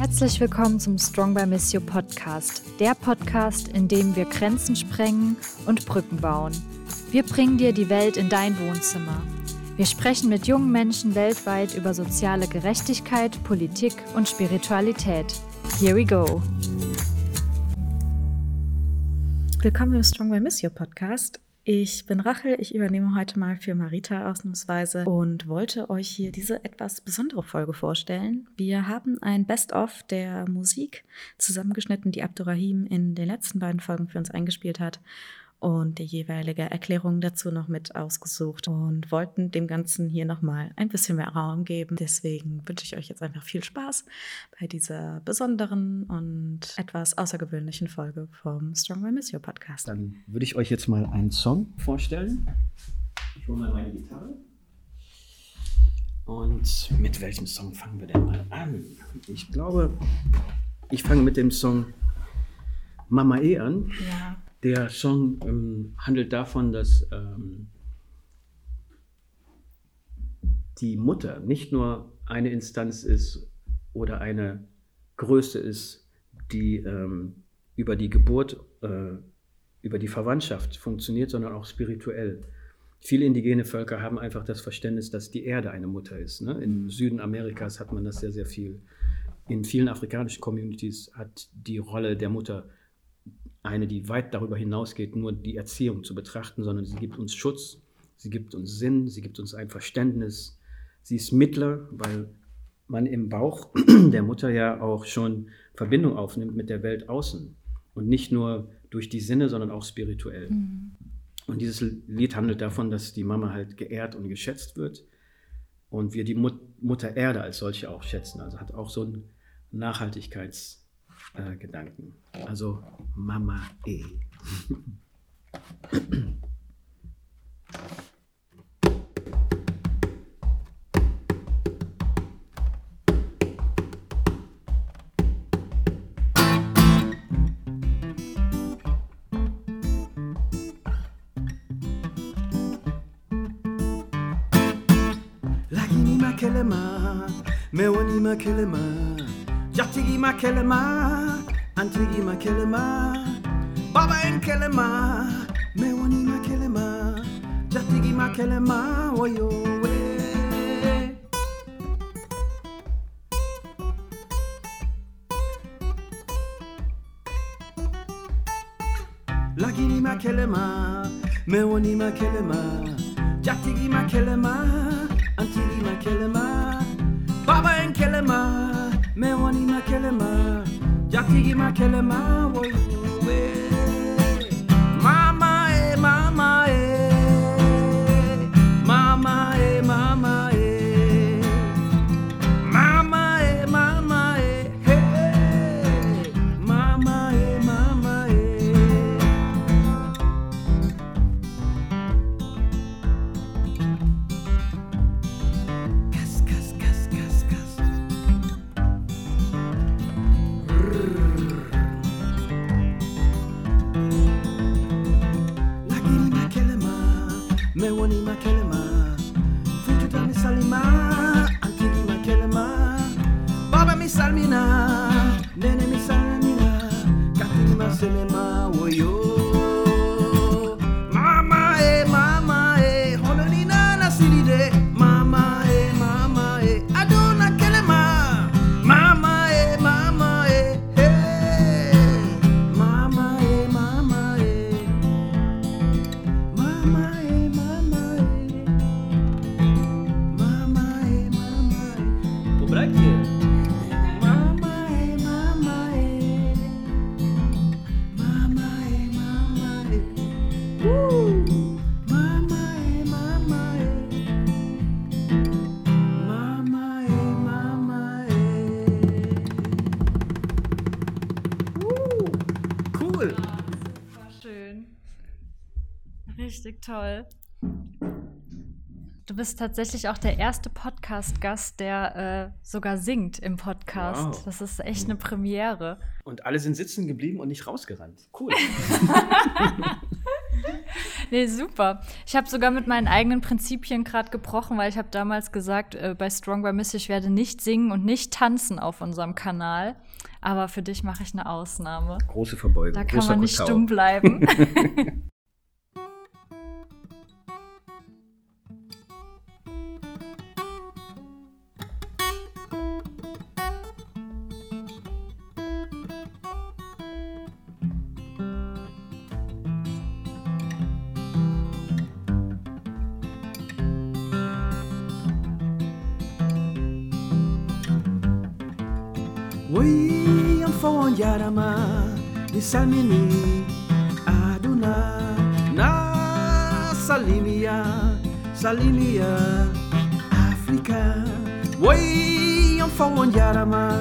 Herzlich willkommen zum Strong by Miss You Podcast, der Podcast, in dem wir Grenzen sprengen und Brücken bauen. Wir bringen dir die Welt in dein Wohnzimmer. Wir sprechen mit jungen Menschen weltweit über soziale Gerechtigkeit, Politik und Spiritualität. Here we go. Willkommen im Strong by Miss You Podcast. Ich bin Rachel, ich übernehme heute mal für Marita ausnahmsweise und wollte euch hier diese etwas besondere Folge vorstellen. Wir haben ein Best-of der Musik zusammengeschnitten, die Abdurrahim in den letzten beiden Folgen für uns eingespielt hat und die jeweilige Erklärung dazu noch mit ausgesucht und wollten dem Ganzen hier nochmal ein bisschen mehr Raum geben. Deswegen wünsche ich euch jetzt einfach viel Spaß bei dieser besonderen und etwas außergewöhnlichen Folge vom Strong by Miss You Podcast. Dann würde ich euch jetzt mal einen Song vorstellen. Ich hole mal meine Gitarre. Und mit welchem Song fangen wir denn mal an? Ich glaube, ich fange mit dem Song Mama E an. Ja. Der Song ähm, handelt davon, dass ähm, die Mutter nicht nur eine Instanz ist oder eine Größe ist, die ähm, über die Geburt, äh, über die Verwandtschaft funktioniert, sondern auch spirituell. Viele indigene Völker haben einfach das Verständnis, dass die Erde eine Mutter ist. Ne? Im Süden Amerikas hat man das sehr, sehr viel. In vielen afrikanischen Communities hat die Rolle der Mutter eine, die weit darüber hinausgeht, nur die Erziehung zu betrachten, sondern sie gibt uns Schutz, sie gibt uns Sinn, sie gibt uns ein Verständnis. Sie ist Mittler, weil man im Bauch der Mutter ja auch schon Verbindung aufnimmt mit der Welt außen und nicht nur durch die Sinne, sondern auch spirituell. Mhm. Und dieses Lied handelt davon, dass die Mama halt geehrt und geschätzt wird und wir die Mut Mutter Erde als solche auch schätzen. Also hat auch so einen Nachhaltigkeits- äh, Gedanken. Also Mama E. kelema antigima kelema baba en kelema mewonima kelema jatigima kelema woyowe laginima kelema mewonima kelema jatigima kelema antigima kelema baba en kelema me woni makelema, jakigi makelema, woy, woy. に負ける Richtig toll. Du bist tatsächlich auch der erste Podcast-Gast, der äh, sogar singt im Podcast. Wow. Das ist echt eine Premiere. Und alle sind sitzen geblieben und nicht rausgerannt. Cool. nee, super. Ich habe sogar mit meinen eigenen Prinzipien gerade gebrochen, weil ich habe damals gesagt, äh, bei Strong by Miss, ich werde nicht singen und nicht tanzen auf unserem Kanal. Aber für dich mache ich eine Ausnahme. Große Verbeugung. Da kann man nicht Kotau. stumm bleiben. Phone yarama Aduna Na Salimia Salimia Afrika. Oi, ang phone yarama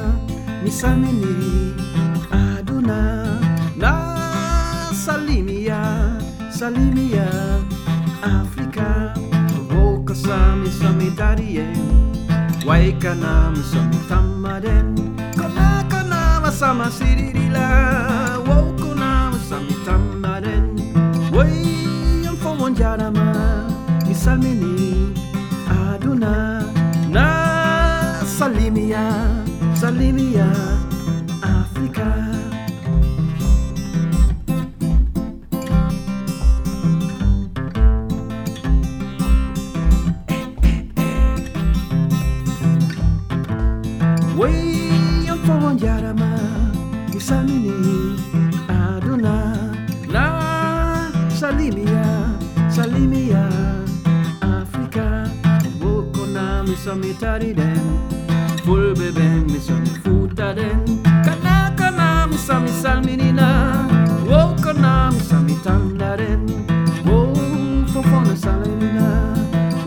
Aduna Na Salimia Salimia Africa, Woka sami sami darien Waika sami sama siririla wokuna samitamaren wei yamfo wanjarama misalmini mitad i den Fulbeben misam futa den Kana kana mi salminina Wo kana mi tanda den Wo fofona salimina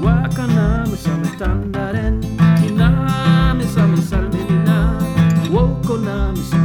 Wa kana mi tanda den Kina mi salminina Wo kana mi.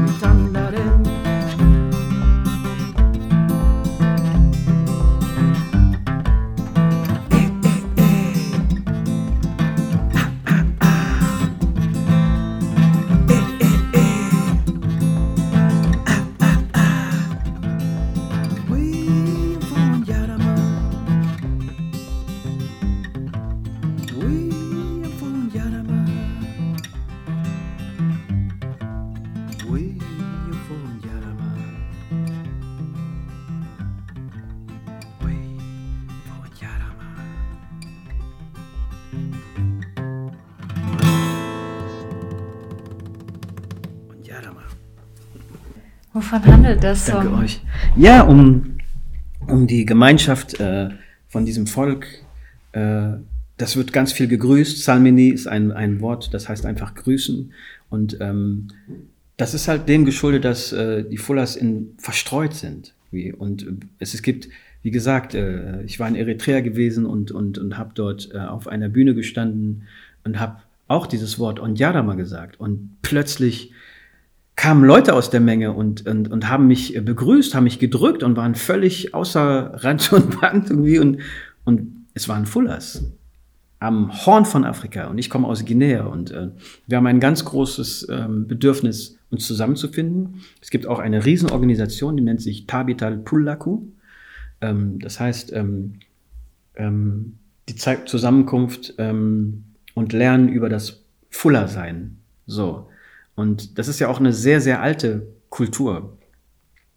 Wovon handelt das Song? Danke euch. Ja, um, um die Gemeinschaft äh, von diesem Volk. Äh, das wird ganz viel gegrüßt. Salmini ist ein, ein Wort, das heißt einfach grüßen. Und ähm, das ist halt dem geschuldet, dass äh, die Fullers in, verstreut sind. Wie, und es, es gibt, wie gesagt, äh, ich war in Eritrea gewesen und, und, und habe dort äh, auf einer Bühne gestanden und habe auch dieses Wort Onjarama gesagt. Und plötzlich kamen Leute aus der Menge und, und, und haben mich begrüßt, haben mich gedrückt und waren völlig außer Rand und Band irgendwie und, und es waren Fullers am Horn von Afrika und ich komme aus Guinea und äh, wir haben ein ganz großes ähm, Bedürfnis, uns zusammenzufinden. Es gibt auch eine Riesenorganisation, die nennt sich Tabital Pullaku. Ähm, das heißt, ähm, ähm, die zeigt Zusammenkunft ähm, und Lernen über das Fuller-Sein. So. Und das ist ja auch eine sehr, sehr alte Kultur.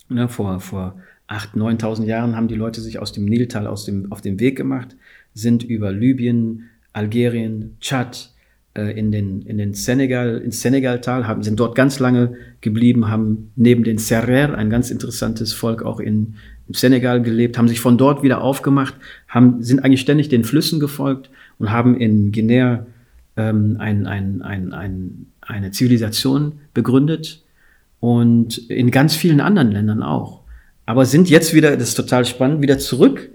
Ne, vor, vor 8.000, 9.000 Jahren haben die Leute sich aus dem Niltal aus dem, auf den Weg gemacht, sind über Libyen, Algerien, Tschad, äh, in den, in den Senegal, ins Senegaltal, haben, sind dort ganz lange geblieben, haben neben den Serrer, ein ganz interessantes Volk auch in, im Senegal gelebt, haben sich von dort wieder aufgemacht, haben, sind eigentlich ständig den Flüssen gefolgt und haben in Guinea ähm, ein, ein, ein, ein eine Zivilisation begründet und in ganz vielen anderen Ländern auch. Aber sind jetzt wieder, das ist total spannend, wieder zurück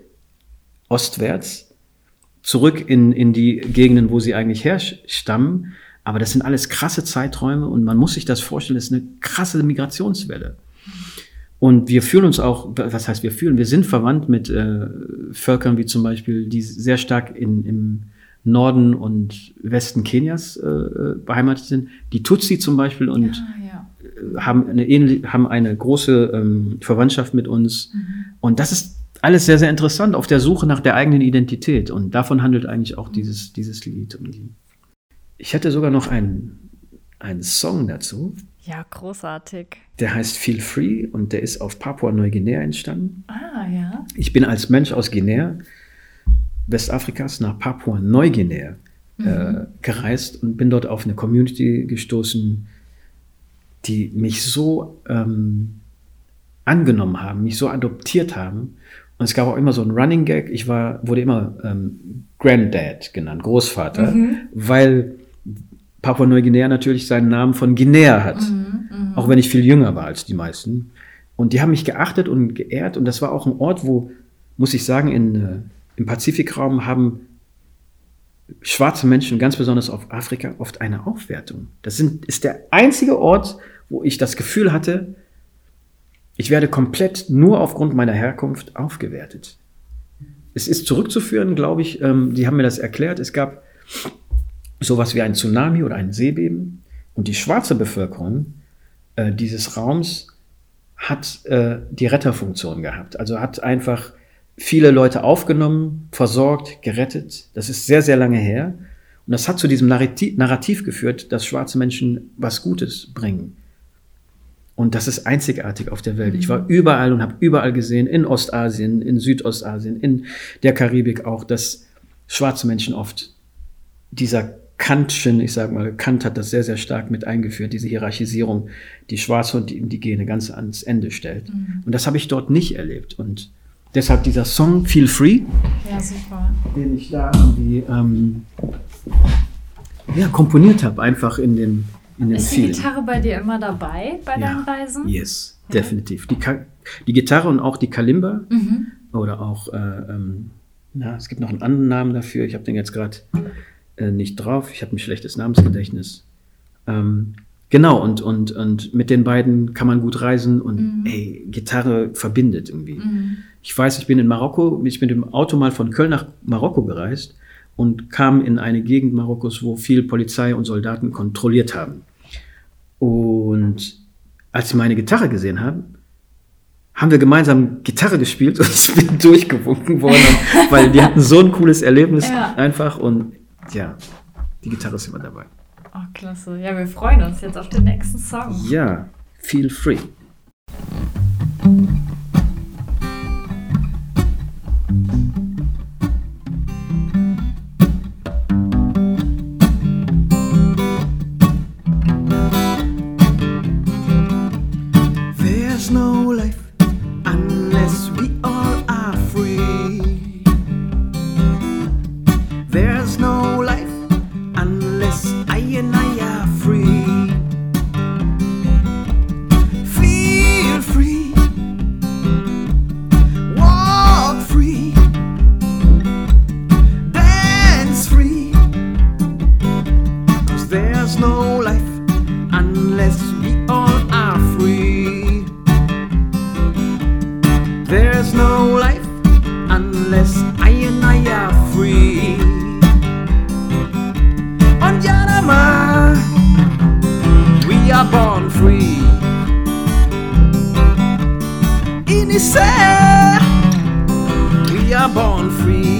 ostwärts, zurück in, in die Gegenden, wo sie eigentlich herstammen. Aber das sind alles krasse Zeiträume und man muss sich das vorstellen, das ist eine krasse Migrationswelle. Und wir fühlen uns auch, was heißt wir fühlen, wir sind verwandt mit äh, Völkern wie zum Beispiel, die sehr stark in, im, Norden und Westen Kenias äh, äh, beheimatet sind. Die Tutsi zum Beispiel und ja, ja. Äh, haben, eine ähnliche, haben eine große ähm, Verwandtschaft mit uns. Mhm. Und das ist alles sehr, sehr interessant, auf der Suche nach der eigenen Identität. Und davon handelt eigentlich auch dieses, dieses Lied. Ich hätte sogar noch einen, einen Song dazu. Ja, großartig. Der heißt Feel Free und der ist auf Papua-Neuguinea entstanden. Ah, ja. Ich bin als Mensch aus Guinea, Westafrikas, nach Papua-Neuguinea äh, gereist und bin dort auf eine Community gestoßen, die mich so ähm, angenommen haben, mich so adoptiert haben. Und es gab auch immer so einen Running Gag. Ich war, wurde immer ähm, Granddad genannt, Großvater, weil Papua-Neuguinea natürlich seinen Namen von Guinea hat. Auch wenn ich viel jünger war als die meisten. Und die haben mich geachtet und geehrt. Und das war auch ein Ort, wo, muss ich sagen, in, äh, im Pazifikraum haben schwarze Menschen, ganz besonders auf Afrika, oft eine Aufwertung. Das sind, ist der einzige Ort, wo ich das Gefühl hatte, ich werde komplett nur aufgrund meiner Herkunft aufgewertet. Es ist zurückzuführen, glaube ich, ähm, die haben mir das erklärt, es gab sowas wie ein Tsunami oder ein Seebeben und die schwarze Bevölkerung äh, dieses Raums hat äh, die Retterfunktion gehabt. Also hat einfach viele Leute aufgenommen, versorgt, gerettet. Das ist sehr, sehr lange her. Und das hat zu diesem Narrativ, Narrativ geführt, dass schwarze Menschen was Gutes bringen. Und das ist einzigartig auf der Welt. Ich war überall und habe überall gesehen, in Ostasien, in Südostasien, in der Karibik auch, dass schwarze Menschen oft dieser Kantschen, ich sage mal, Kant hat das sehr, sehr stark mit eingeführt, diese Hierarchisierung, die Schwarze und die Indigene ganz ans Ende stellt. Und das habe ich dort nicht erlebt. Und deshalb dieser Song Feel Free, Ja, den ich da irgendwie ähm, ja, komponiert habe, einfach in dem, in dem Ist die Feeling. Gitarre bei dir immer dabei bei Ja. deinen Reisen? Yes, definitiv. Die, die Gitarre und auch die Kalimba Mhm. oder auch, äh, ähm, na, es gibt noch einen anderen Namen dafür. Ich habe den jetzt gerade äh, nicht drauf. Ich habe ein schlechtes Namensgedächtnis. Ähm, genau, und, und, und mit den beiden kann man gut reisen und ey, Gitarre verbindet irgendwie. Ich weiß, ich bin in Marokko, ich bin mit dem Auto mal von Köln nach Marokko gereist und kam in eine Gegend Marokkos, wo viel Polizei und Soldaten kontrolliert haben. Und als sie meine Gitarre gesehen haben, haben wir gemeinsam Gitarre gespielt und ich bin durchgewunken worden, weil die hatten so ein cooles Erlebnis Ja. einfach und ja, die Gitarre ist immer dabei. Klasse. Ja, wir freuen uns jetzt auf den nächsten Song. Ja, feel free. we are free. Free. In Issair, we are born free.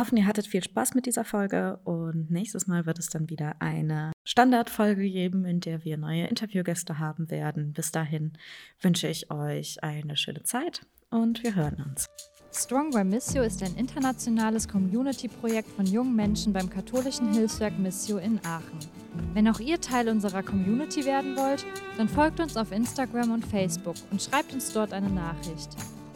Hoffen, ihr hattet viel Spaß mit dieser Folge und nächstes Mal wird es dann wieder eine Standardfolge geben, in der wir neue Interviewgäste haben werden. Bis dahin wünsche ich euch eine schöne Zeit und wir hören uns. Strong by Missio ist ein internationales Community-Projekt von jungen Menschen beim katholischen Hilfswerk Missio in Aachen. Wenn auch ihr Teil unserer Community werden wollt, dann folgt uns auf Instagram und Facebook und schreibt uns dort eine Nachricht.